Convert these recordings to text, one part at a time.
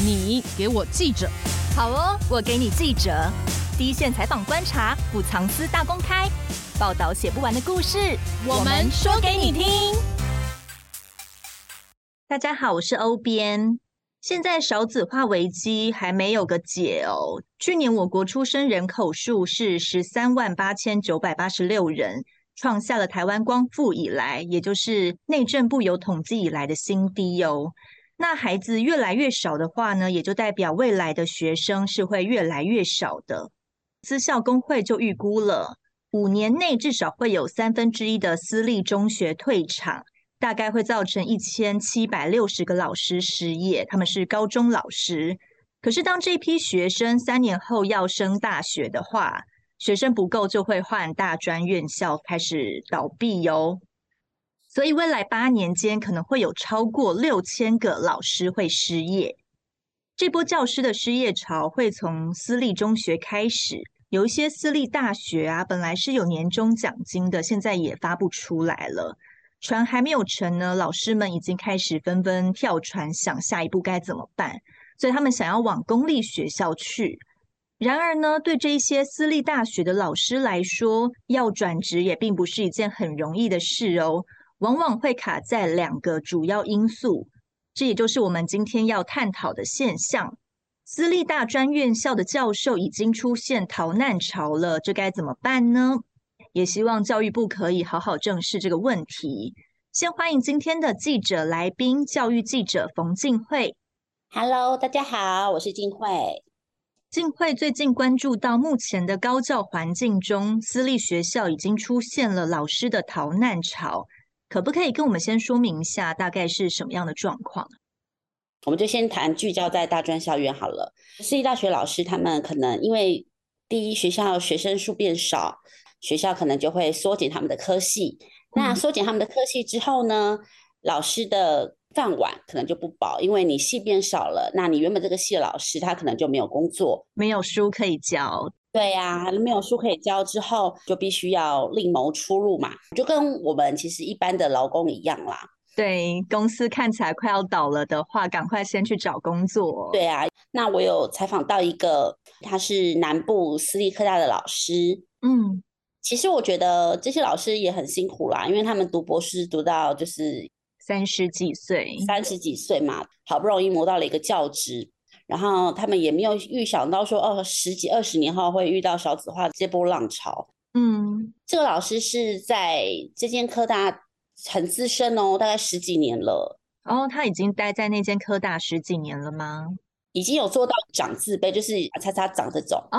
你给我记者。好哦，我给你记者。第一线采访观察，不藏私大公开，报道写不完的故事，我们说给你听。大家好，我是欧编。现在少子化危机还没有个解哦。去年我国出生人口数是十三万八千九百八十六人，创下了台湾光复以来，也就是内政部有统计以来的新低哦。那孩子越来越少的话呢，也就代表未来的学生是会越来越少的。私校公会就预估了，五年内至少会有三分之一的私立中学退场。大概会造成一千七百六十个老师失业，他们是高中老师。可是当这批学生三年后要升大学的话，学生不够就会换大专院校开始倒闭哟。所以未来八年间可能会有超过六千个老师会失业。这波教师的失业潮会从私立中学开始，有一些私立大学啊，本来是有年终奖金的，现在也发不出来了。船还没有沉呢，老师们已经开始纷纷跳船，想下一步该怎么办。所以他们想要往公立学校去。然而呢，对这些私立大学的老师来说，要转职也并不是一件很容易的事哦。往往会卡在两个主要因素，这也就是我们今天要探讨的现象：私立大专院校的教授已经出现逃难潮了，这该怎么办呢？也希望教育部可以好好正视这个问题。先欢迎今天的记者来宾，教育记者冯静慧。Hello，大家好，我是静慧。静慧最近关注到目前的高教环境中，私立学校已经出现了老师的逃难潮，可不可以跟我们先说明一下，大概是什么样的状况？我们就先谈聚焦在大专校院好了。私立大学老师他们可能因为第一，学校学生数变少。学校可能就会缩减他们的科系，那缩减他们的科系之后呢，老师的饭碗可能就不保，因为你系变少了，那你原本这个系的老师他可能就没有工作，没有书可以教。对呀，没有书可以教之后，就必须要另谋出路嘛，就跟我们其实一般的劳工一样啦。对，公司看起来快要倒了的话，赶快先去找工作。对啊，那我有采访到一个，他是南部私立科大的老师，嗯。其实我觉得这些老师也很辛苦啦，因为他们读博士读到就是三十几岁，三十几岁嘛，好不容易磨到了一个教职，然后他们也没有预想到说，哦，十几二十年后会遇到少子化这波浪潮。嗯，这个老师是在这间科大很资深哦，大概十几年了。哦，他已经待在那间科大十几年了吗？已经有做到长字辈，就是叉叉长这种哦，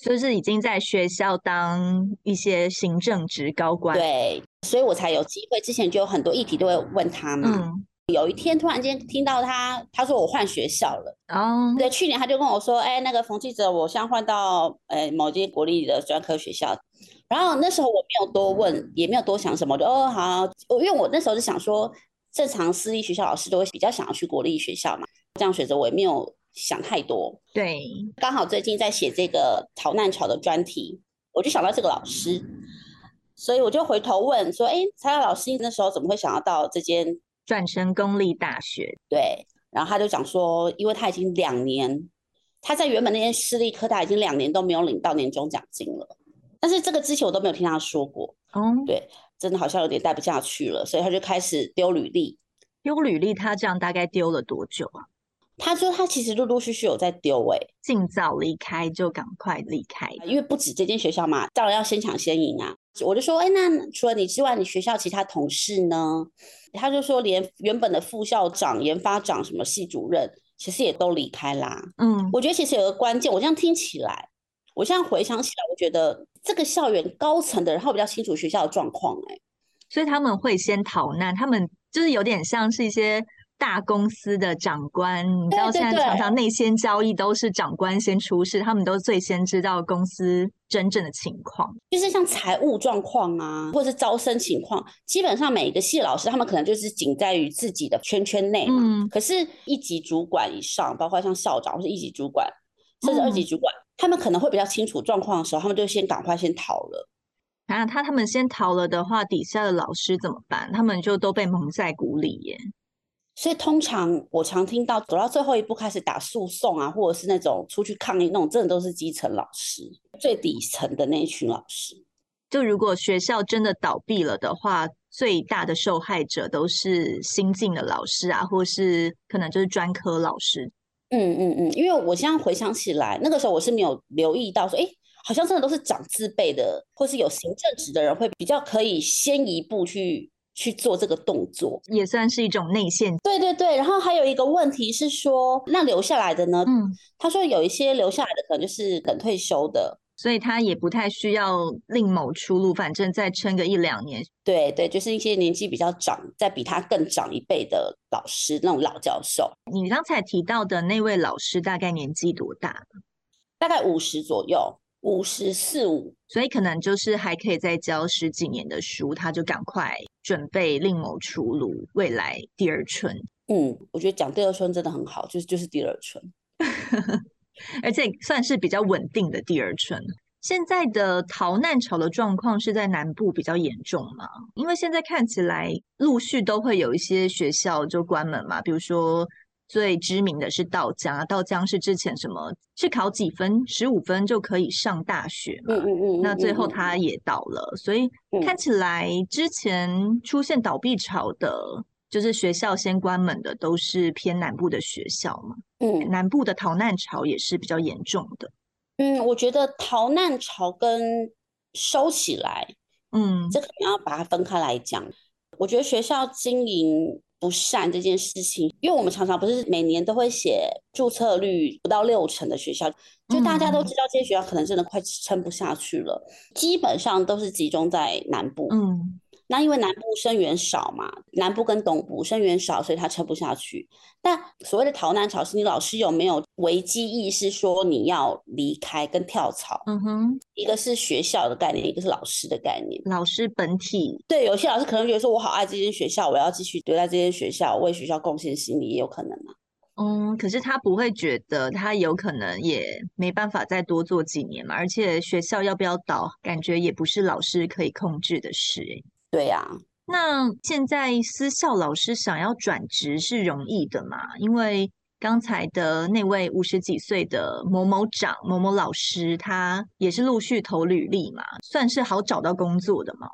就是已经在学校当一些行政职高官。对，所以我才有机会。之前就有很多议题都会问他嘛。嗯。有一天突然间听到他，他说我换学校了。哦。对，去年他就跟我说，哎、欸，那个冯记者，我现在换到哎、欸、某间国立的专科学校。然后那时候我没有多问，也没有多想什么，我就哦好，我因为我那时候是想说，正常私立学校老师都会比较想要去国立学校嘛，这样选择我也没有。想太多，对，刚好最近在写这个逃难潮的专题，我就想到这个老师，所以我就回头问说：“哎，蔡老师那时候怎么会想要到这间转成公立大学？”对，然后他就讲说，因为他已经两年，他在原本那间私立科大已经两年都没有领到年终奖金了，但是这个之前我都没有听他说过。哦，对，真的好像有点待不下去了，所以他就开始丢履历。丢履历，他这样大概丢了多久啊？他说他其实陆陆续续有在丢哎，尽早离开就赶快离开，因为不止这间学校嘛，当然要先抢先赢啊。我就说，哎，那除了你之外，你学校其他同事呢？他就说，连原本的副校长、研发长、什么系主任，其实也都离开啦。嗯，我觉得其实有个关键，我这样听起来，我现在回想起来，我觉得这个校园高层的人，他比较清楚学校的状况，哎，所以他们会先逃难，他们就是有点像是一些。大公司的长官，你知道现在常常内线交易都是长官先出事，他们都最先知道公司真正的情况，就是像财务状况啊，或者是招生情况，基本上每一个系老师他们可能就是仅在于自己的圈圈内嘛。嗯。可是一级主管以上，包括像校长或是一级主管，甚至二级主管，嗯，他们可能会比较清楚状况的时候，他们就先赶快先逃了。啊，他他们先逃了的话，底下的老师怎么办？他们就都被蒙在鼓里耶。所以通常我常听到走到最后一步开始打诉讼啊，或者是那种出去抗议那种，真的都是基层老师，最底层的那一群老师。就如果学校真的倒闭了的话，最大的受害者都是新进的老师啊，或是可能就是专科老师。嗯嗯嗯，因为我现在回想起来，那个时候我是没有留意到说，哎，好像真的都是长字辈的，或是有行政职的人会比较可以先一步去。去做这个动作也算是一种内线。对对对，然后还有一个问题是说，那留下来的呢？嗯，他说有一些留下来的可能就是等退休的，所以他也不太需要另谋出路，反正再撑个一两年。对对，就是一些年纪比较长，再比他更长一辈的老师，那种老教授。你刚才提到的那位老师大概年纪多大？大概五十左右。五十四五，所以可能就是还可以再教十几年的书，他就赶快准备另谋出路，未来第二春。嗯，我觉得讲第二春真的很好，就是就是第二春，而且算是比较稳定的第二春。现在的逃难潮的状况是在南部比较严重吗？因为现在看起来陆续都会有一些学校就关门嘛，比如说。最知名的是道江啊，稻江是之前什么是考几分，十五分就可以上大学嘛？嗯嗯嗯。那最后他也倒了，所以看起来之前出现倒闭潮的，就是学校先关门的，都是偏南部的学校嘛。嗯，南部的逃难潮也是比较严重的。嗯，我觉得逃难潮跟收起来，嗯，这可能要把它分开来讲。我觉得学校经营。不善这件事情，因为我们常常不是每年都会写注册率不到六成的学校，就大家都知道这些学校可能真的快撑不下去了，基本上都是集中在南部。嗯。那因为南部生源少嘛，南部跟东部生源少，所以他撑不下去。但所谓的逃难潮，是你老师有没有危机意识，说你要离开跟跳槽？嗯哼，一个是学校的概念，一个是老师的概念。老师本体对，有些老师可能觉得说，我好爱这间学校，我要继续留在这间学校，为学校贡献心力，也有可能啊。嗯，可是他不会觉得他有可能也没办法再多做几年嘛？而且学校要不要倒，感觉也不是老师可以控制的事。对呀、啊，那现在私校老师想要转职是容易的嘛？因为刚才的那位五十几岁的某某长某某老师，他也是陆续投履历嘛，算是好找到工作的嘛。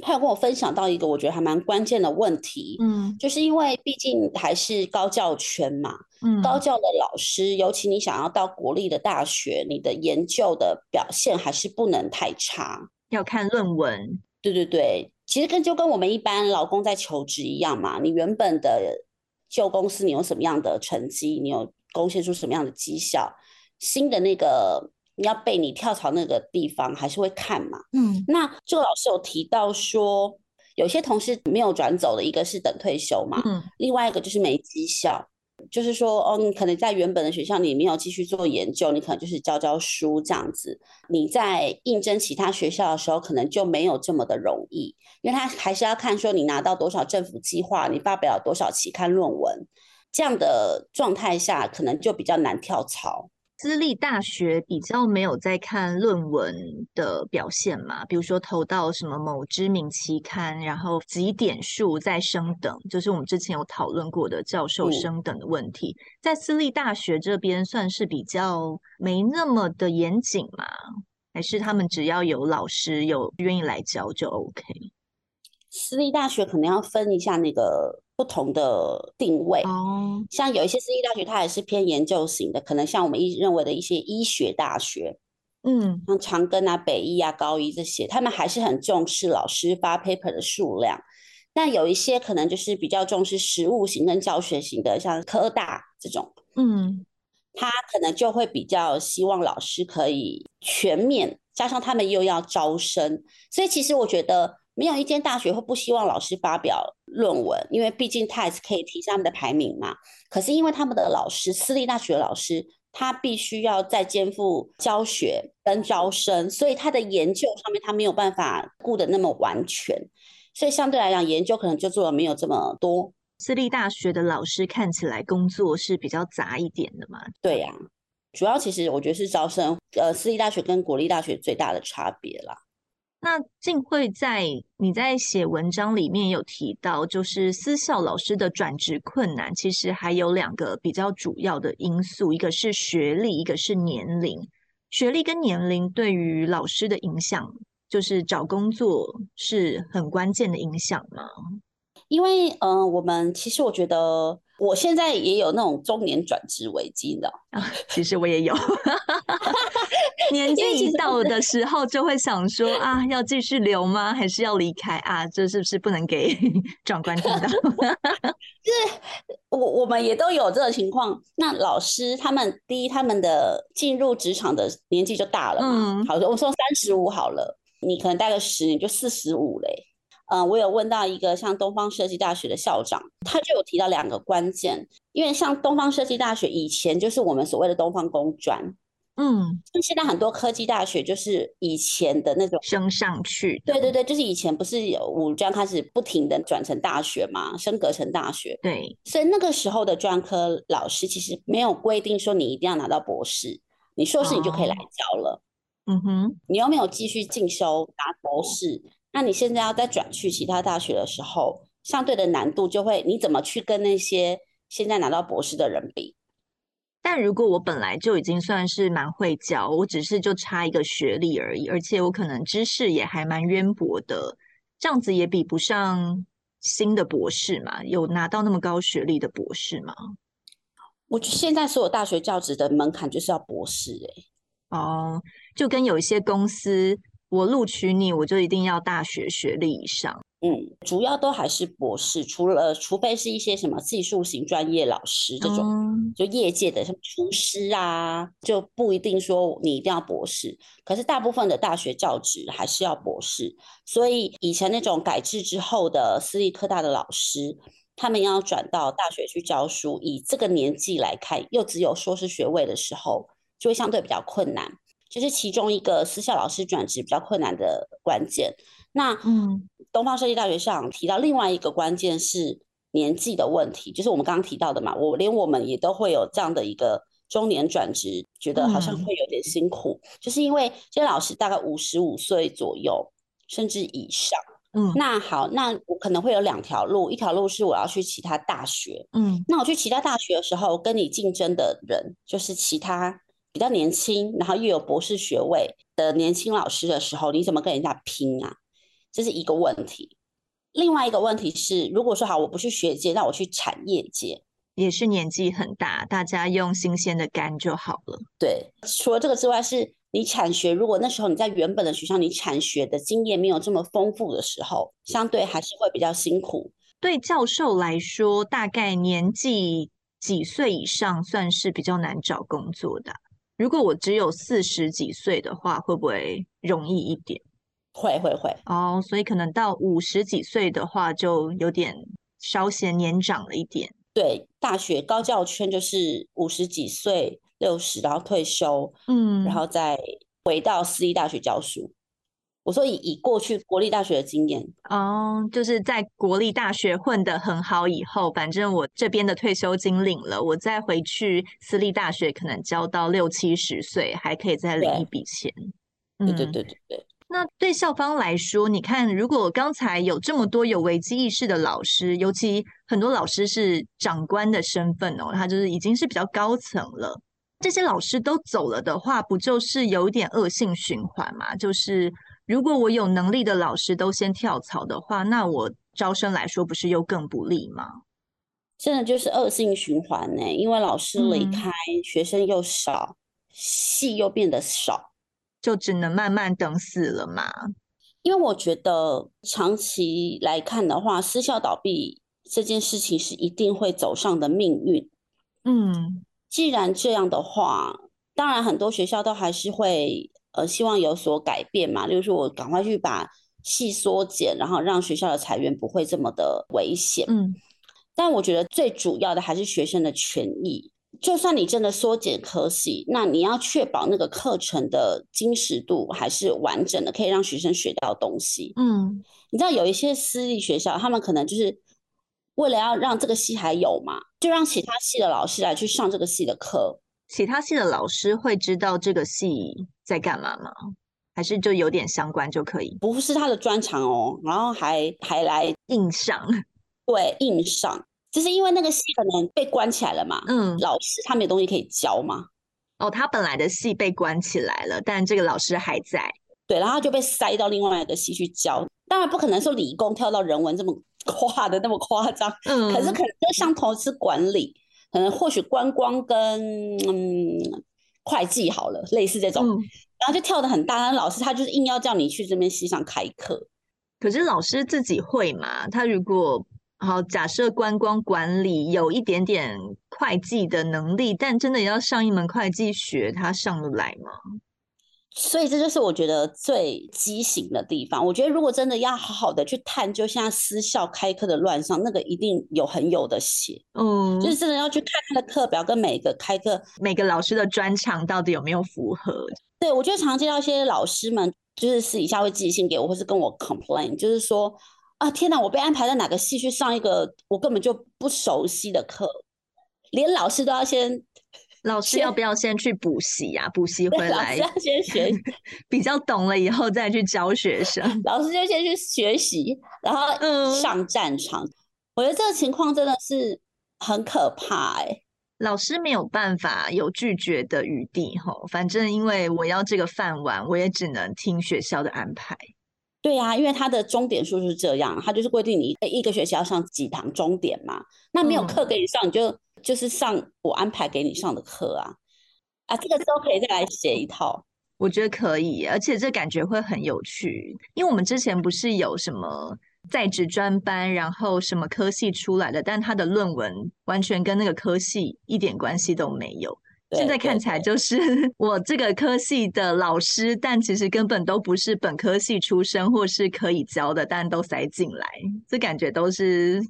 他有跟我分享到一个我觉得还蛮关键的问题，嗯，就是因为毕竟还是高教圈嘛，嗯，高教的老师，尤其你想要到国立的大学，你的研究的表现还是不能太差，要看论文。对对对。其实跟就跟我们一般老公在求职一样嘛，你原本的旧公司你有什么样的成绩，你有贡献出什么样的绩效，新的那个你要被你跳槽那个地方还是会看嘛。嗯，那这个老师有提到说，有些同事没有转走的，一个是等退休嘛，嗯，另外一个就是没绩效。就是说，哦，你可能在原本的学校你没有继续做研究，你可能就是教教书这样子。你在应征其他学校的时候，可能就没有这么的容易，因为他还是要看说你拿到多少政府计划，你发表了多少期刊论文，这样的状态下，可能就比较难跳槽。私立大学比较没有在看论文的表现嘛，比如说投到什么某知名期刊，然后几点数再升等，就是我们之前有讨论过的教授升等的问题，嗯、在私立大学这边算是比较没那么的严谨嘛，还是他们只要有老师有愿意来教就 OK？私立大学可能要分一下那个。不同的定位。哦，像有一些私立大学，它也是偏研究型的，可能像我们一认为的一些医学大学，嗯，像长庚啊、北医啊、高医这些，他们还是很重视老师发 paper 的数量。但有一些可能就是比较重视实务型跟教学型的，像科大这种，嗯，他可能就会比较希望老师可以全面，加上他们又要招生，所以其实我觉得。没有一间大学会不希望老师发表论文，因为毕竟他也是可以提升他们的排名嘛。可是因为他们的老师，私立大学的老师，他必须要再肩负教学跟招生，所以他的研究上面他没有办法顾得那么完全，所以相对来讲，研究可能就做的没有这么多。私立大学的老师看起来工作是比较杂一点的嘛？对呀、啊，主要其实我觉得是招生，呃，私立大学跟国立大学最大的差别啦。那静慧在你在写文章里面有提到，就是私校老师的转职困难，其实还有两个比较主要的因素，一个是学历，一个是年龄。学历跟年龄对于老师的影响，就是找工作是很关键的影响吗？因为，嗯、呃，我们其实我觉得。我现在也有那种中年转职危机的，啊，其实我也有，年纪一到的时候就会想说啊，要继续留吗？还是要离开啊？这是不是不能给 长官听到？就是我我们也都有这个情况。那老师他们第一，他们的进入职场的年纪就大了嘛。嗯、好，我说三十五好了，你可能待个十年就四十五嘞。嗯，我有问到一个像东方设计大学的校长，他就有提到两个关键，因为像东方设计大学以前就是我们所谓的东方工专，嗯，像现在很多科技大学就是以前的那种升上去，对对对，就是以前不是有五专开始不停的转成大学嘛，升格成大学，对，所以那个时候的专科老师其实没有规定说你一定要拿到博士，你硕士你就可以来教了，哦、嗯哼，你又没有继续进修拿博士。那你现在要再转去其他大学的时候，相对的难度就会，你怎么去跟那些现在拿到博士的人比？但如果我本来就已经算是蛮会教，我只是就差一个学历而已，而且我可能知识也还蛮渊博的，这样子也比不上新的博士嘛？有拿到那么高学历的博士吗？我觉得现在所有大学教职的门槛就是要博士诶、欸。哦，就跟有一些公司。我录取你，我就一定要大学学历以上。嗯，主要都还是博士，除了除非是一些什么技术型专业老师这种，嗯、就业界的什么厨师啊，就不一定说你一定要博士。可是大部分的大学教职还是要博士，所以以前那种改制之后的私立科大的老师，他们要转到大学去教书，以这个年纪来看，又只有硕士学位的时候，就会相对比较困难。就是其中一个私校老师转职比较困难的关键。那嗯，东方设计大学上提到另外一个关键是年纪的问题，就是我们刚刚提到的嘛。我连我们也都会有这样的一个中年转职，觉得好像会有点辛苦，嗯、就是因为这些老师大概五十五岁左右，甚至以上。嗯，那好，那我可能会有两条路，一条路是我要去其他大学。嗯，那我去其他大学的时候，跟你竞争的人就是其他。比较年轻，然后又有博士学位的年轻老师的时候，你怎么跟人家拼啊？这是一个问题。另外一个问题是，如果说好，我不去学界，那我去产业界，也是年纪很大，大家用新鲜的肝就好了。对，除了这个之外，是你产学，如果那时候你在原本的学校，你产学的经验没有这么丰富的时候，相对还是会比较辛苦。对教授来说，大概年纪几岁以上算是比较难找工作的？如果我只有四十几岁的话，会不会容易一点？会会会哦，oh, 所以可能到五十几岁的话，就有点稍显年长了一点。对，大学高教圈就是五十几岁、六十，然后退休，嗯，然后再回到私立大学教书。我说以以过去国立大学的经验哦，oh, 就是在国立大学混得很好以后，反正我这边的退休金领了，我再回去私立大学，可能教到六七十岁，还可以再领一笔钱。对对对对对。那对校方来说，你看，如果刚才有这么多有危机意识的老师，尤其很多老师是长官的身份哦，他就是已经是比较高层了，这些老师都走了的话，不就是有点恶性循环吗？就是。如果我有能力的老师都先跳槽的话，那我招生来说不是又更不利吗？真的就是恶性循环呢，因为老师离开，嗯、学生又少，戏又变得少，就只能慢慢等死了嘛。因为我觉得长期来看的话，私校倒闭这件事情是一定会走上的命运。嗯，既然这样的话，当然很多学校都还是会。呃，希望有所改变嘛，例如说我赶快去把系缩减，然后让学校的裁员不会这么的危险。嗯，但我觉得最主要的还是学生的权益。就算你真的缩减科系，那你要确保那个课程的精实度还是完整的，可以让学生学到东西。嗯，你知道有一些私立学校，他们可能就是为了要让这个系还有嘛，就让其他系的老师来去上这个系的课。其他系的老师会知道这个系在干嘛吗？还是就有点相关就可以？不是他的专长哦，然后还还来硬上，对，硬上，就是因为那个系可能被关起来了嘛。嗯，老师他没有东西可以教嘛。哦，他本来的系被关起来了，但这个老师还在。对，然后他就被塞到另外一个系去教。当然不可能说理工跳到人文这么 夸的那么夸张，嗯，可是可能就像投资管理，可能或许观光跟嗯会计好了，类似这种，嗯、然后就跳的很大。但老师他就是硬要叫你去这边系上开课，可是老师自己会嘛？他如果好假设观光管理有一点点会计的能力，但真的要上一门会计学，他上得来吗？所以这就是我觉得最畸形的地方。我觉得如果真的要好好的去探究现在私校开课的乱象，那个一定有很有的写。嗯，就是真的要去看他的课表跟每个开课每个老师的专长到底有没有符合。对，我觉得常见到一些老师们就是私底下会寄信给我，或是跟我 complain，就是说啊，天哪，我被安排在哪个系去上一个我根本就不熟悉的课，连老师都要先。老师要不要先去补习呀？补习回来，老师要先学，比较懂了以后再去教学生。老师就先去学习，然后上战场。嗯、我觉得这个情况真的是很可怕哎、欸。老师没有办法有拒绝的余地吼，反正因为我要这个饭碗，我也只能听学校的安排。对呀、啊，因为他的钟点数是这样，他就是规定你一个学期要上几堂钟点嘛。那没有课给你上，你就。就是上我安排给你上的课啊，啊，这个时候可以再来写一套，我觉得可以，而且这感觉会很有趣，因为我们之前不是有什么在职专班，然后什么科系出来的，但他的论文完全跟那个科系一点关系都没有。现在看起来就是 我这个科系的老师，但其实根本都不是本科系出身或是可以教的，但都塞进来，这感觉都是。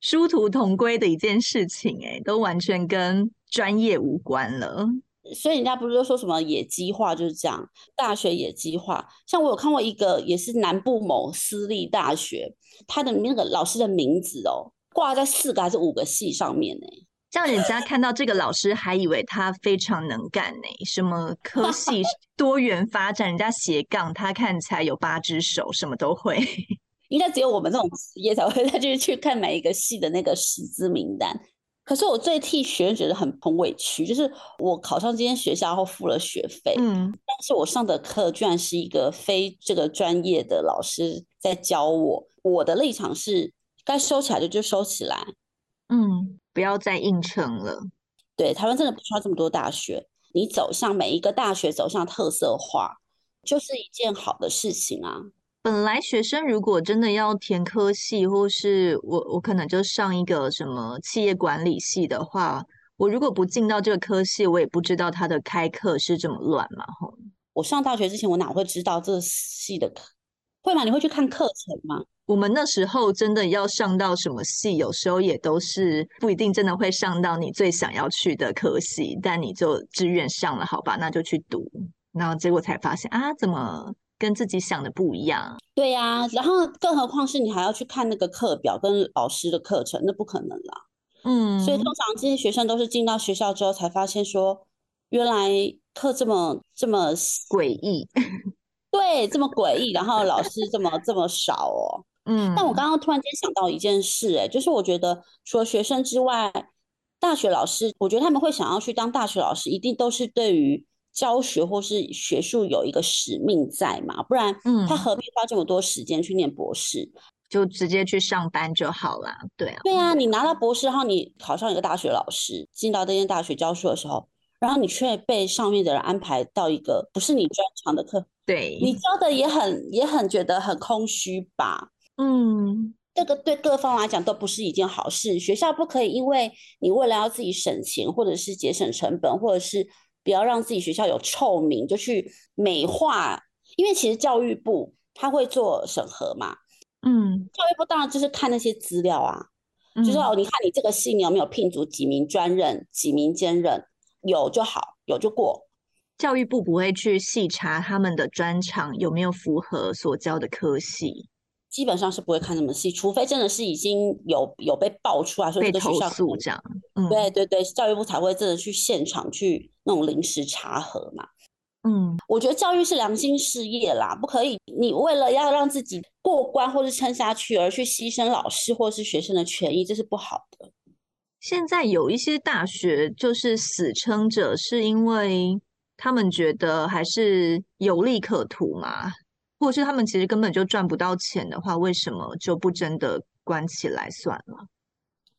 殊途同归的一件事情，哎，都完全跟专业无关了。所以人家不是都说什么野鸡化就是这样，大学野鸡化。像我有看过一个，也是南部某私立大学，他的那个老师的名字哦，挂在四个还是五个系上面呢？叫人家看到这个老师，还以为他非常能干呢。什么科系 多元发展，人家斜杠，他看起来有八只手，什么都会。应该只有我们这种职业才会 再去去看每一个系的那个师资名单。可是我最替学生觉得很很委屈，就是我考上这间学校后付了学费，嗯，但是我上的课居然是一个非这个专业的老师在教我。我的立场是该收起来的就收起来，嗯，不要再硬撑了。对，台湾真的不需要这么多大学，你走向每一个大学走向特色化，就是一件好的事情啊。本来学生如果真的要填科系，或是我我可能就上一个什么企业管理系的话，我如果不进到这个科系，我也不知道它的开课是这么乱嘛。吼，我上大学之前，我哪会知道这系的课？会吗？你会去看课程吗？我们那时候真的要上到什么系，有时候也都是不一定真的会上到你最想要去的科系，但你就志愿上了，好吧，那就去读，然后结果才发现啊，怎么？跟自己想的不一样，对呀、啊，然后更何况是你还要去看那个课表跟老师的课程，那不可能啦。嗯，所以通常这些学生都是进到学校之后才发现说，原来课这么这么诡异，对，这么诡异，然后老师这么这么少哦。嗯，但我刚刚突然间想到一件事，哎，就是我觉得除了学生之外，大学老师，我觉得他们会想要去当大学老师，一定都是对于。教学或是学术有一个使命在嘛？不然，嗯，他何必花这么多时间去念博士？就直接去上班就好了。对啊，对啊，你拿到博士后，你考上一个大学老师，进到这间大学教书的时候，然后你却被上面的人安排到一个不是你专长的课，对，你教的也很也很觉得很空虚吧？嗯，这个对各方来讲都不是一件好事。学校不可以因为你为了要自己省钱，或者是节省成本，或者是。不要让自己学校有臭名，就去美化，因为其实教育部他会做审核嘛，嗯，教育部当然就是看那些资料啊，嗯、就说哦，你看你这个系你有没有聘足几名专任、几名兼任，有就好，有就过。教育部不会去细查他们的专长有没有符合所教的科系。基本上是不会看那么细，除非真的是已经有有被爆出来说这个学校诉这样，嗯，对对对，教育部才会真的去现场去那种临时查核嘛。嗯，我觉得教育是良心事业啦，不可以你为了要让自己过关或是撑下去而去牺牲老师或是学生的权益，这是不好的。现在有一些大学就是死撑着，是因为他们觉得还是有利可图嘛，或者是他们其实根本就赚不到钱的话，为什么就不真的关起来算了？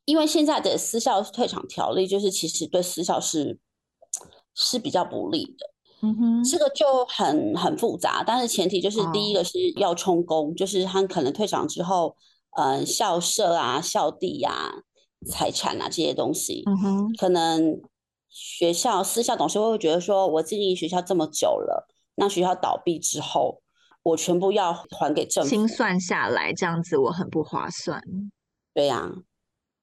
因为现在的私校退场条例，就是其实对私校是是比较不利的。嗯哼，这个就很很复杂，但是前提就是第一个是要充公，哦、就是他可能退场之后，呃，校舍啊、校地呀、啊、财产啊这些东西，嗯哼，可能学校私校董事会会觉得说，我经营学校这么久了，那学校倒闭之后，我全部要还给政府，清算下来这样子，我很不划算。对呀、啊，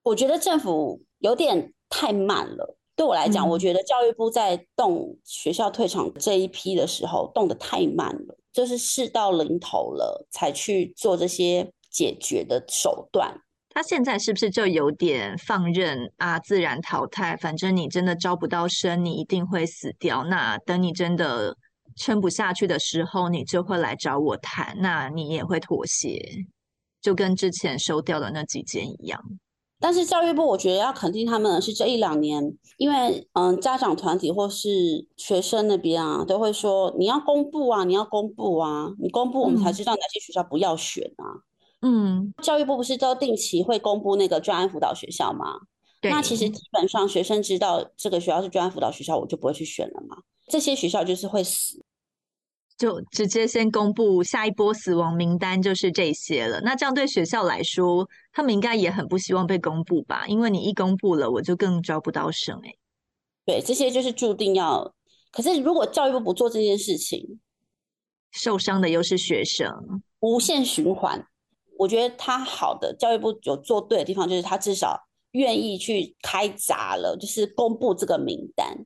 我觉得政府有点太慢了。对我来讲，嗯、我觉得教育部在动学校退场这一批的时候，动得太慢了，就是事到临头了才去做这些解决的手段。他现在是不是就有点放任啊？自然淘汰，反正你真的招不到生，你一定会死掉。那等你真的撑不下去的时候，你就会来找我谈，那你也会妥协，就跟之前收掉的那几间一样。但是教育部，我觉得要肯定他们的是这一两年，因为嗯，家长团体或是学生那边啊，都会说你要公布啊，你要公布啊，你公布我们才知道哪些学校不要选啊。嗯，教育部不是都定期会公布那个专案辅导学校吗？那其实基本上学生知道这个学校是专案辅导学校，我就不会去选了嘛。这些学校就是会死。就直接先公布下一波死亡名单，就是这些了。那这样对学校来说，他们应该也很不希望被公布吧？因为你一公布了，我就更招不到生哎。对，这些就是注定要。可是如果教育部不做这件事情，受伤的又是学生，无限循环。我觉得他好的教育部有做对的地方，就是他至少愿意去开闸了，就是公布这个名单。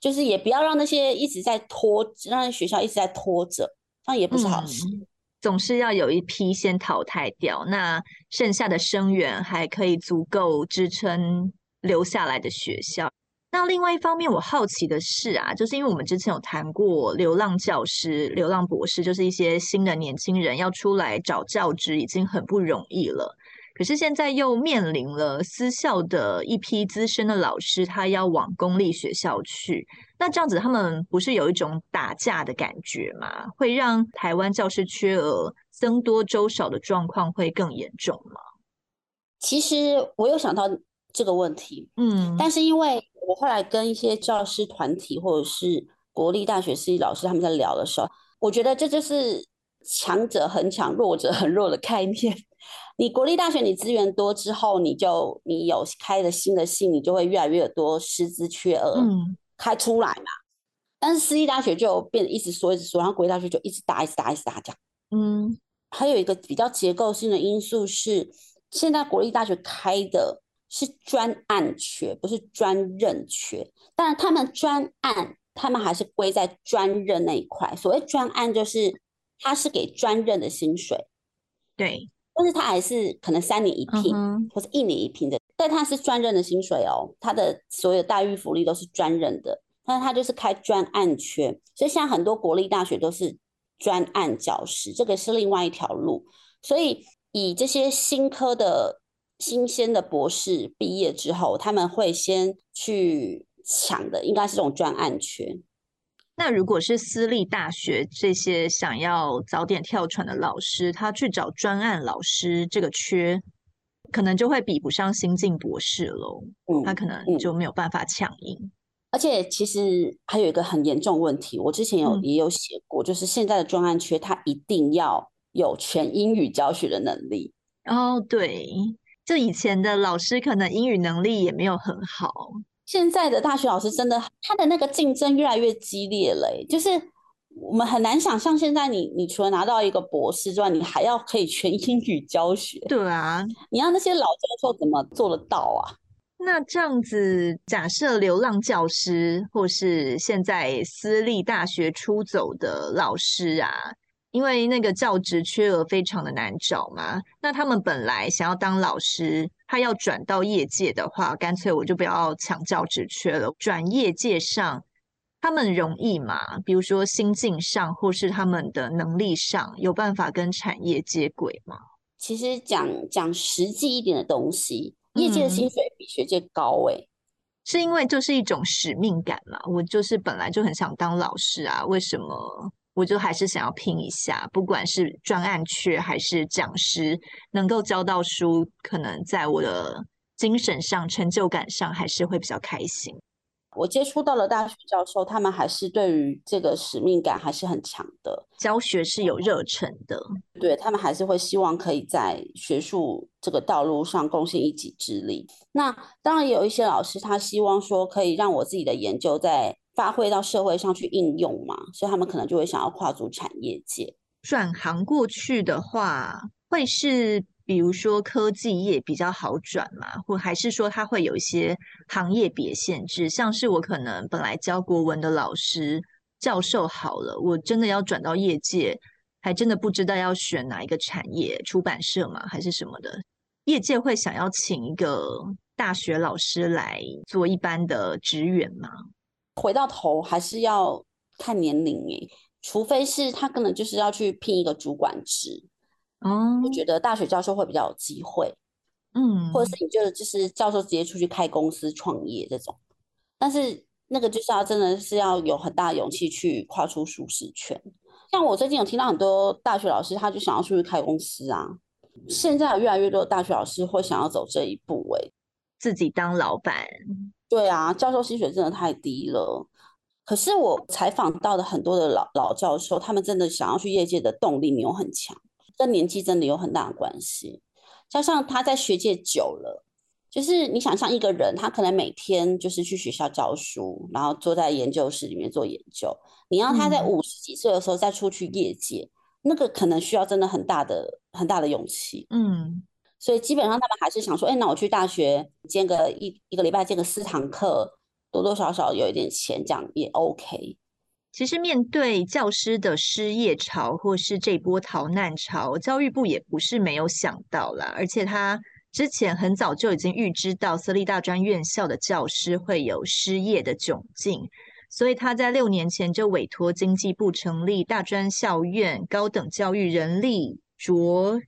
就是也不要让那些一直在拖，让学校一直在拖着，那也不是好事。嗯，总是要有一批先淘汰掉，那剩下的生源还可以足够支撑留下来的学校。那另外一方面，我好奇的是啊，就是因为我们之前有谈过流浪教师、流浪博士，就是一些新的年轻人要出来找教职，已经很不容易了。可是现在又面临了私校的一批资深的老师，他要往公立学校去，那这样子他们不是有一种打架的感觉吗？会让台湾教师缺额僧多粥少的状况会更严重吗？其实我有想到这个问题，嗯，但是因为我后来跟一些教师团体或者是国立大学私立老师他们在聊的时候，我觉得这就是强者很强，弱者很弱的概念。你国立大学，你资源多之后，你就你有开的新的系，你就会越来越多师资缺额开出来嘛。嗯、但是私立大学就变得一直缩，一直缩，然后国立大学就一直打，一直打，一直打这样。嗯，还有一个比较结构性的因素是，现在国立大学开的是专案缺，不是专任缺。但是他们专案，他们还是归在专任那一块。所谓专案，就是他是给专任的薪水。对。但是他还是可能三年一聘，或者一年一聘的，但他是专任的薪水哦，他的所有待遇福利都是专任的，但是他就是开专案缺，所以像很多国立大学都是专案教师，这个是另外一条路。所以以这些新科的新鲜的博士毕业之后，他们会先去抢的，应该是这种专案缺。那如果是私立大学这些想要早点跳船的老师，他去找专案老师这个缺，可能就会比不上新进博士喽。嗯，他可能就没有办法抢赢。而且其实还有一个很严重问题，我之前有也有写过，就是现在的专案缺，他一定要有全英语教学的能力。哦，对，就以前的老师可能英语能力也没有很好。现在的大学老师真的，他的那个竞争越来越激烈了，就是我们很难想象，现在你你除了拿到一个博士之外，你还要可以全英语教学。对啊，你让那些老教授怎么做得到啊？那这样子，假设流浪教师或是现在私立大学出走的老师啊。因为那个教职缺额非常的难找嘛，那他们本来想要当老师，他要转到业界的话，干脆我就不要抢教职缺了，转业界上他们容易嘛？比如说心境上，或是他们的能力上，有办法跟产业接轨吗？其实讲讲实际一点的东西，业界的薪水比学界高哎、欸。是因为就是一种使命感嘛，我就是本来就很想当老师啊，为什么我就还是想要拼一下，不管是专案缺还是讲师，能够教到书，可能在我的精神上、成就感上还是会比较开心。我接触到了大学教授，他们还是对于这个使命感还是很强的，教学是有热忱的，对，他们还是会希望可以在学术这个道路上贡献一己之力。那当然也有一些老师，他希望说可以让我自己的研究再发挥到社会上去应用嘛，所以他们可能就会想要跨足产业界。转行过去的话，会是。比如说科技业比较好转嘛，或还是说它会有一些行业别限制，像是我可能本来教国文的老师教授好了，我真的要转到业界，还真的不知道要选哪一个产业，出版社嘛还是什么的，业界会想要请一个大学老师来做一般的职员吗？回到头还是要看年龄诶，除非是他可能就是要去聘一个主管职。哦，我觉得大学教授会比较有机会，嗯，或者是你就就是教授直接出去开公司创业这种，但是那个就是要真的是要有很大勇气去跨出舒适圈。像我最近有听到很多大学老师，他就想要出去开公司啊。现在有越来越多的大学老师会想要走这一步，欸，哎，自己当老板。对啊，教授薪水真的太低了。可是我采访到的很多的老老教授，他们真的想要去业界的动力没有很强。跟年纪真的有很大的关系，加上他在学界久了，就是你想象一个人，他可能每天就是去学校教书，然后坐在研究室里面做研究。你要他在五十几岁的时候再出去业界，嗯，那个可能需要真的很大的很大的勇气。嗯，所以基本上他们还是想说，哎，那我去大学兼个一一个礼拜兼个四堂课，多多少少有一点钱，这样也 OK。其实面对教师的失业潮，或是这波逃难潮，教育部也不是没有想到啦。而且他之前很早就已经预知到私立大专院校的教师会有失业的窘境，所以他在六年前就委托经济部成立大专校院高等教育人力着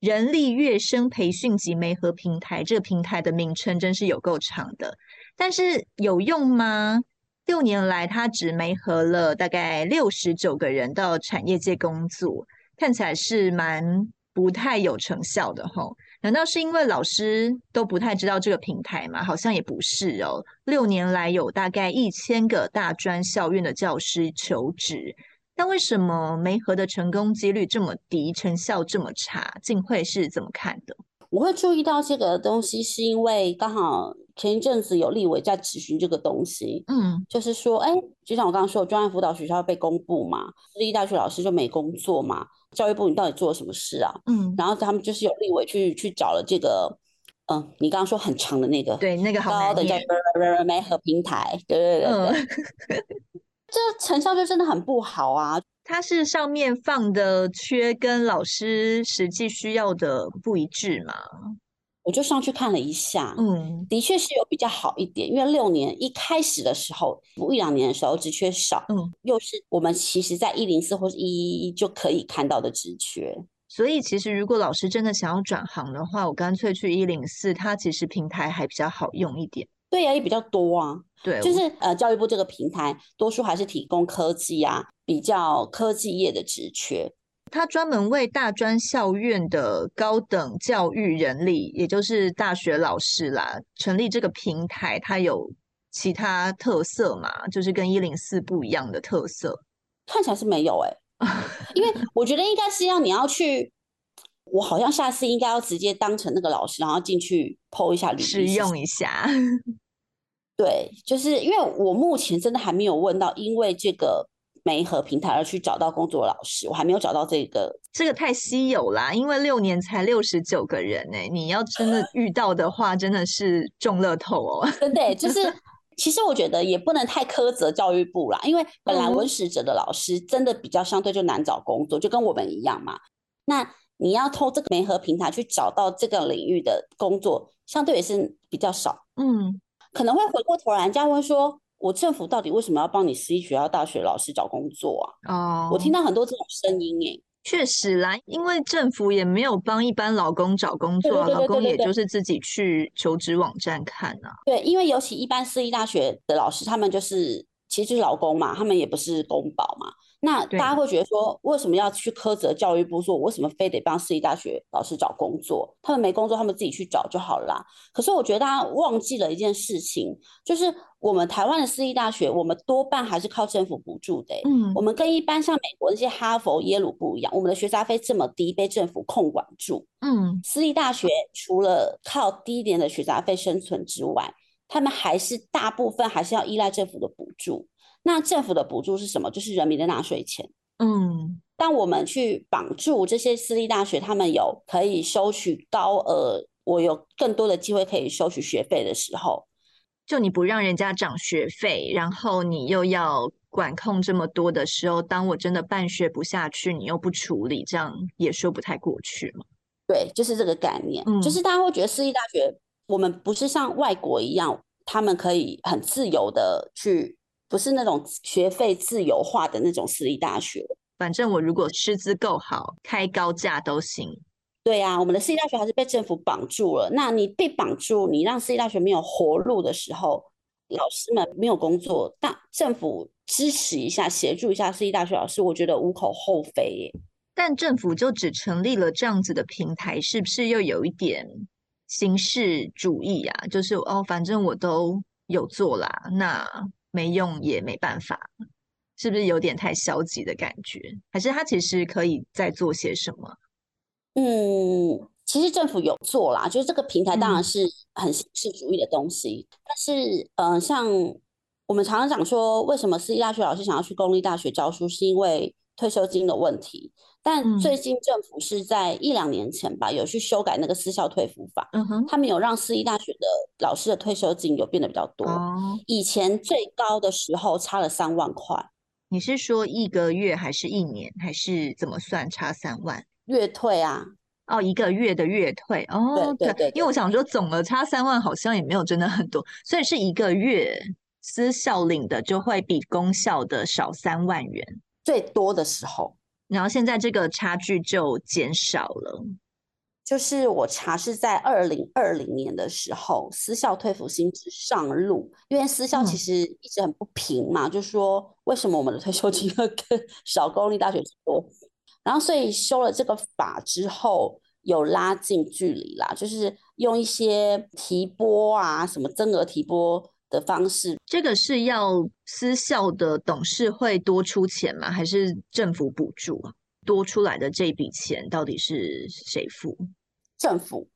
人力跃升培训及媒合平台。这个平台的名称真是有够长的，但是有用吗？六年来，他只媒合了大概六十九个人到产业界工作，看起来是蛮不太有成效的吼。难道是因为老师都不太知道这个平台吗？好像也不是哦。六年来有大概一千个大专校院的教师求职，但为什么媒合的成功几率这么低，成效这么差？静慧是怎么看的？我会注意到这个东西，是因为刚好前一阵子有立委在质询这个东西，嗯，就是说，哎，就像我刚刚说，专案辅导学校被公布嘛，私立大学老师就没工作嘛，教育部你到底做了什么事啊？嗯，然后他们就是有立委去去找了这个，嗯，你刚刚说很长的那个，对，那个好高的叫媒合平台，对对对对，嗯、这成效就真的很不好啊。它是上面放的缺跟老师实际需要的不一致嘛？我就上去看了一下，嗯，的确是有比较好一点，因为六年一开始的时候，一两年的时候职缺少，嗯，又是我们其实在一零四或是一一一就可以看到的职缺，所以其实如果老师真的想要转行的话，我干脆去一零四，它其实平台还比较好用一点。对呀、啊，也比较多啊。对，就是呃，教育部这个平台，多数还是提供科技啊，比较科技业的职缺。他专门为大专校院的高等教育人力，也就是大学老师啦，成立这个平台。它有其他特色嘛？就是跟一零四不一样的特色？看起来是没有哎、欸，因为我觉得应该是要你要去。我好像下次应该要直接当成那个老师，然后进去 po 一下履历，试用一下。对，就是因为我目前真的还没有问到，因为这个媒合平台而去找到工作的老师，我还没有找到这个。这个太稀有啦，因为六年才六十九个人呢、欸。你要真的遇到的话，真的是中乐透哦。对对，就是 其实我觉得也不能太苛责教育部啦，因为本来文史哲的老师真的比较相对就难找工作，就跟我们一样嘛。那你要透这个媒合平台去找到这个领域的工作，相对也是比较少。嗯，可能会回过头来，人家会说：“我政府到底为什么要帮你私立学校大学老师找工作啊？哦，我听到很多这种声音诶。确实啦，因为政府也没有帮一般老公找工作，老公也就是自己去求职网站看啊。对，因为尤其一般私立大学的老师，他们就是其实就是老公嘛，他们也不是公保嘛。那大家会觉得说，为什么要去苛责教育部说，我为什么非得帮私立大学老师找工作？他们没工作，他们自己去找就好了啦。可是我觉得大家忘记了一件事情，就是我们台湾的私立大学，我们多半还是靠政府补助的。嗯，我们跟一般像美国那些哈佛、耶鲁不一样，我们的学杂费这么低，被政府控管住。嗯，私立大学除了靠低一点的学杂费生存之外，他们还是大部分还是要依赖政府的补助。那政府的补助是什么？就是人民的纳税钱。嗯，当我们去绑住这些私立大学，他们有可以收取高额，我有更多的机会可以收取学费的时候，就你不让人家涨学费，然后你又要管控这么多的时候，当我真的办学不下去，你又不处理，这样也说不太过去嘛。对，就是这个概念。嗯，就是大家会觉得私立大学，我们不是像外国一样，他们可以很自由的去。不是那种学费自由化的那种私立大学，反正我如果师资够好，开高价都行。对呀、啊，我们的私立大学还是被政府绑住了。那你被绑住，你让私立大学没有活路的时候，老师们没有工作，但政府支持一下、协助一下私立大学老师，我觉得无可厚非耶。但政府就只成立了这样子的平台，是不是又有一点形式主义啊？就是哦，反正我都有做啦，那。没用也没办法，是不是有点太消极的感觉？还是他其实可以再做些什么？嗯，其实政府有做啦，就是这个平台当然是很形式主义的东西。嗯、但是，嗯、呃，像我们常常讲说，为什么私立大学老师想要去公立大学教书，是因为退休金的问题。但最近政府是在一两年前吧，有去修改那个私校退服法，嗯哼，他们有让私立大学的老师的退休金有变得比较多。哦，以前最高的时候差了三万块。你是说一个月还是一年，还是怎么算差三万？月退啊？哦，一个月的月退。哦，对对对，对，因为我想说总额差三万好像也没有真的很多，所以是一个月私校领的就会比公校的少三万元，最多的时候。然后现在这个差距就减少了，就是我查是在二零二零年的时候，私校退服薪资上路，因为私校其实一直很不平嘛，嗯、就是说为什么我们的退休金要跟少公立大学多，然后所以修了这个法之后，有拉近距离啦，就是用一些提拨啊，什么增额提拨。的方式，这个是要私校的董事会多出钱吗？还是政府补助啊？多出来的这笔钱到底是谁付？政府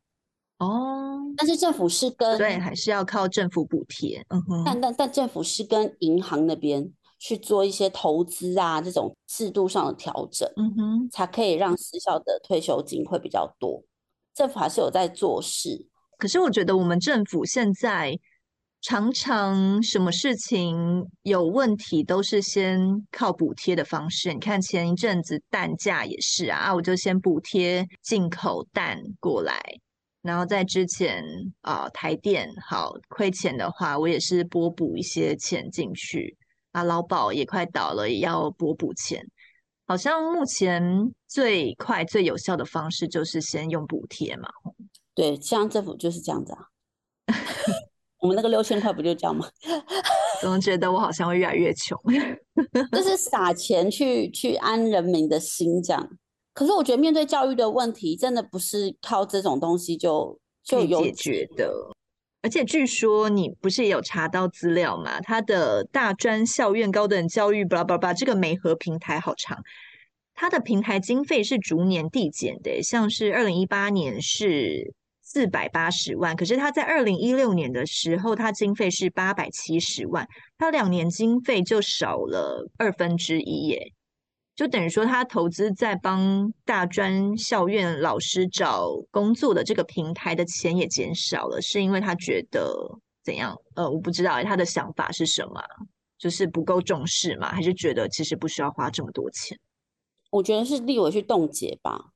哦，但是政府是跟对，还是要靠政府补贴。嗯哼，但但但政府是跟银行那边去做一些投资啊，这种制度上的调整，嗯哼，才可以让私校的退休金会比较多。政府还是有在做事，可是我觉得我们政府现在。常常什么事情有问题，都是先靠补贴的方式。你看前一阵子蛋价也是啊，我就先补贴进口蛋过来，然后在之前啊、呃、台电好亏钱的话，我也是拨补一些钱进去啊。劳保也快倒了，也要拨补钱。好像目前最快最有效的方式就是先用补贴嘛。对，像政府就是这样子啊。我们那个六千块不就这样吗？怎么觉得我好像会越来越穷？就是撒钱去去安人民的心这样。可是我觉得面对教育的问题，真的不是靠这种东西就就有解决的。而且据说你不是也有查到资料吗？他的大专校院高等教育，巴拉巴拉，这个媒合平台好长，它的平台经费是逐年递减的，像是二零一八年是。四百八十万，可是他在二零一六年的时候，他经费是八百七十万，他两年经费就少了二分之一耶，就等于说他投资在帮大专校院老师找工作的这个平台的钱也减少了，是因为他觉得怎样？呃，我不知道他的想法是什么，就是不够重视嘛，还是觉得其实不需要花这么多钱？我觉得是立委去冻结吧。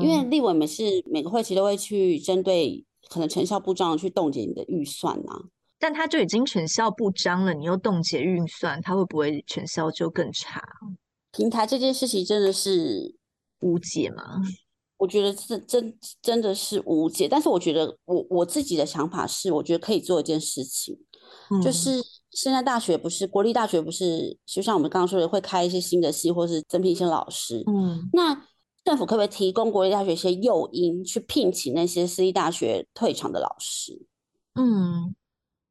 因为立委每次每个会期都会去针对可能成效不彰去冻结你的预算呐、啊。但他就已经成效不彰了，你又冻结运算，他会不会成效就更差？平台这件事情真的是无解吗？我觉得是真真的是无解。但是我觉得我我自己的想法是，我觉得可以做一件事情，嗯、就是现在大学不是国立大学不是，就像我们刚刚说的，会开一些新的系，或是增聘一些老师。嗯，那政府可不可以提供国立大学一些诱因，去聘请那些私立大学退场的老师？嗯。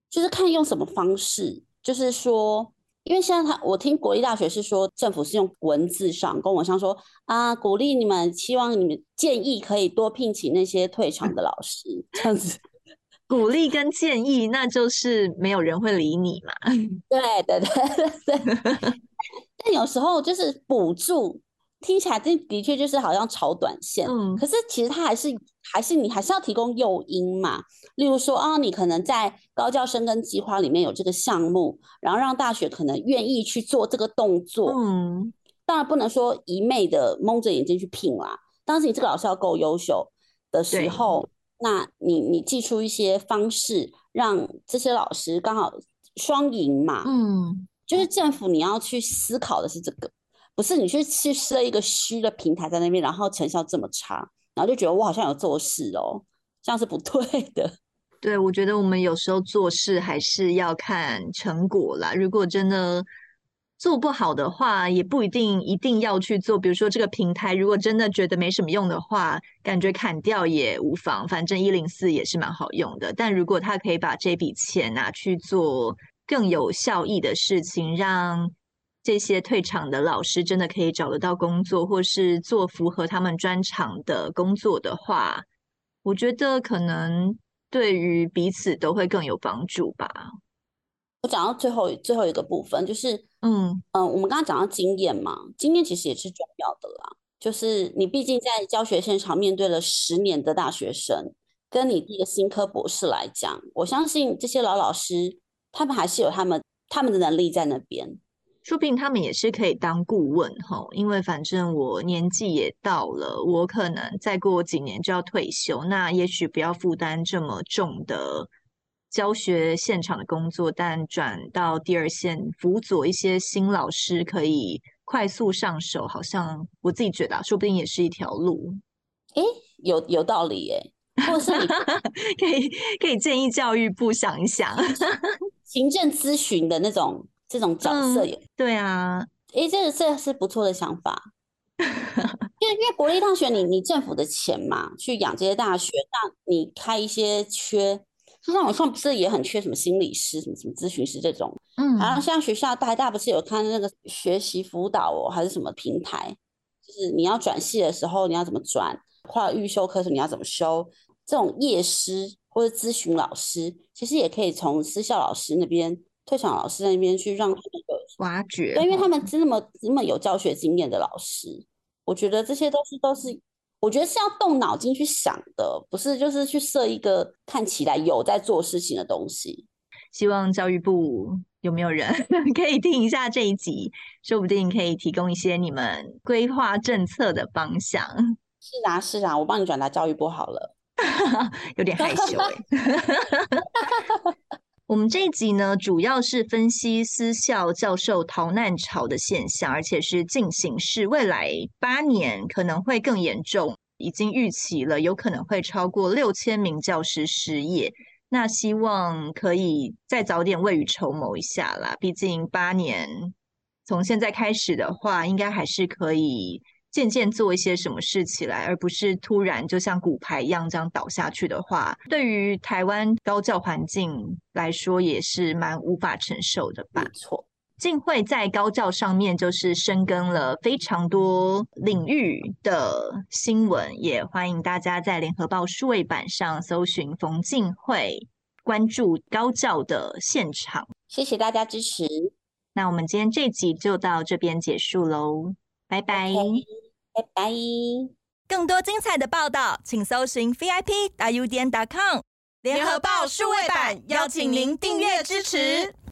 就是看用什么方式，就是说，因为现在他，我听国立大学是说，政府是用文字上公文上说啊，鼓励你们，希望你们建议可以多聘请那些退场的老师，这样子。鼓励跟建议，那就是没有人会理你嘛。对对对对。但有时候就是补助。听起来这的确就是好像炒短线，嗯，可是其实它还是还是你还是要提供诱因嘛，例如说啊，你可能在高教生跟计划里面有这个项目，然后让大学可能愿意去做这个动作，嗯，当然不能说一昧的蒙着眼睛去聘啦，当时你这个老师要够优秀的时候，那你你寄出一些方式，让这些老师刚好双赢嘛，嗯，就是政府你要去思考的是这个。不是你去去设一个虚的平台在那边，然后成效这么差，然后就觉得我好像有做事哦，这样是不对的。对，我觉得我们有时候做事还是要看成果啦。如果真的做不好的话，也不一定一定要去做。比如说这个平台，如果真的觉得没什么用的话，感觉砍掉也无妨。反正一零四也是蛮好用的。但如果他可以把这笔钱拿去做更有效益的事情，让这些退场的老师真的可以找得到工作，或是做符合他们专长的工作的话，我觉得可能对于彼此都会更有帮助吧。我讲到最后最后一个部分，就是嗯嗯、呃，我们刚刚讲到经验嘛，经验其实也是重要的啦。就是你毕竟在教学现场面对了十年的大学生，跟你一个新科博士来讲，我相信这些老老师他们还是有他们他们的能力在那边。说不定他们也是可以当顾问哈，因为反正我年纪也到了，我可能再过几年就要退休，那也许不要负担这么重的教学现场的工作，但转到第二线辅佐一些新老师，可以快速上手，好像我自己觉得，说不定也是一条路。诶，有有道理耶，或是你 可以可以建议教育部想一想，行政咨询的那种。这种角色也、嗯、对啊，诶，这个这是不错的想法。因为因为国立大学你，你你政府的钱嘛，去养这些大学，那你开一些缺，就像我上不是也很缺什么心理师、什么什么咨询师这种。嗯，然后像学校台大不是有看那个学习辅导哦，还是什么平台，就是你要转系的时候你要怎么转，跨预修课程你要怎么修，这种业师或者咨询老师，其实也可以从私校老师那边。退场老师那边去让他们有挖掘，对，因为他们这么这么有教学经验的老师，我觉得这些都是都是，我觉得是要动脑筋去想的，不是就是去设一个看起来有在做事情的东西。希望教育部有没有人 可以听一下这一集，说不定可以提供一些你们规划政策的方向。是啊，是啊，我帮你转达教育部好了，有点害羞欸 我们这一集呢，主要是分析私校教授逃难潮的现象，而且是进行式，未来八年可能会更严重，已经预期了，有可能会超过六千名教师失业。那希望可以再早点未雨绸缪一下啦，毕竟八年从现在开始的话，应该还是可以。渐渐做一些什么事起来，而不是突然就像骨牌一样这样倒下去的话，对于台湾高教环境来说也是蛮无法承受的吧。没错，静慧在高教上面就是深耕了非常多领域的新闻，也欢迎大家在联合报数位版上搜寻冯静慧，关注高教的现场。谢谢大家支持。那我们今天这集就到这边结束喽。拜拜，okay, 拜拜。更多精彩的报道，请搜寻 VIP 大 U 点 com 联合报数位版，邀请您订阅支持。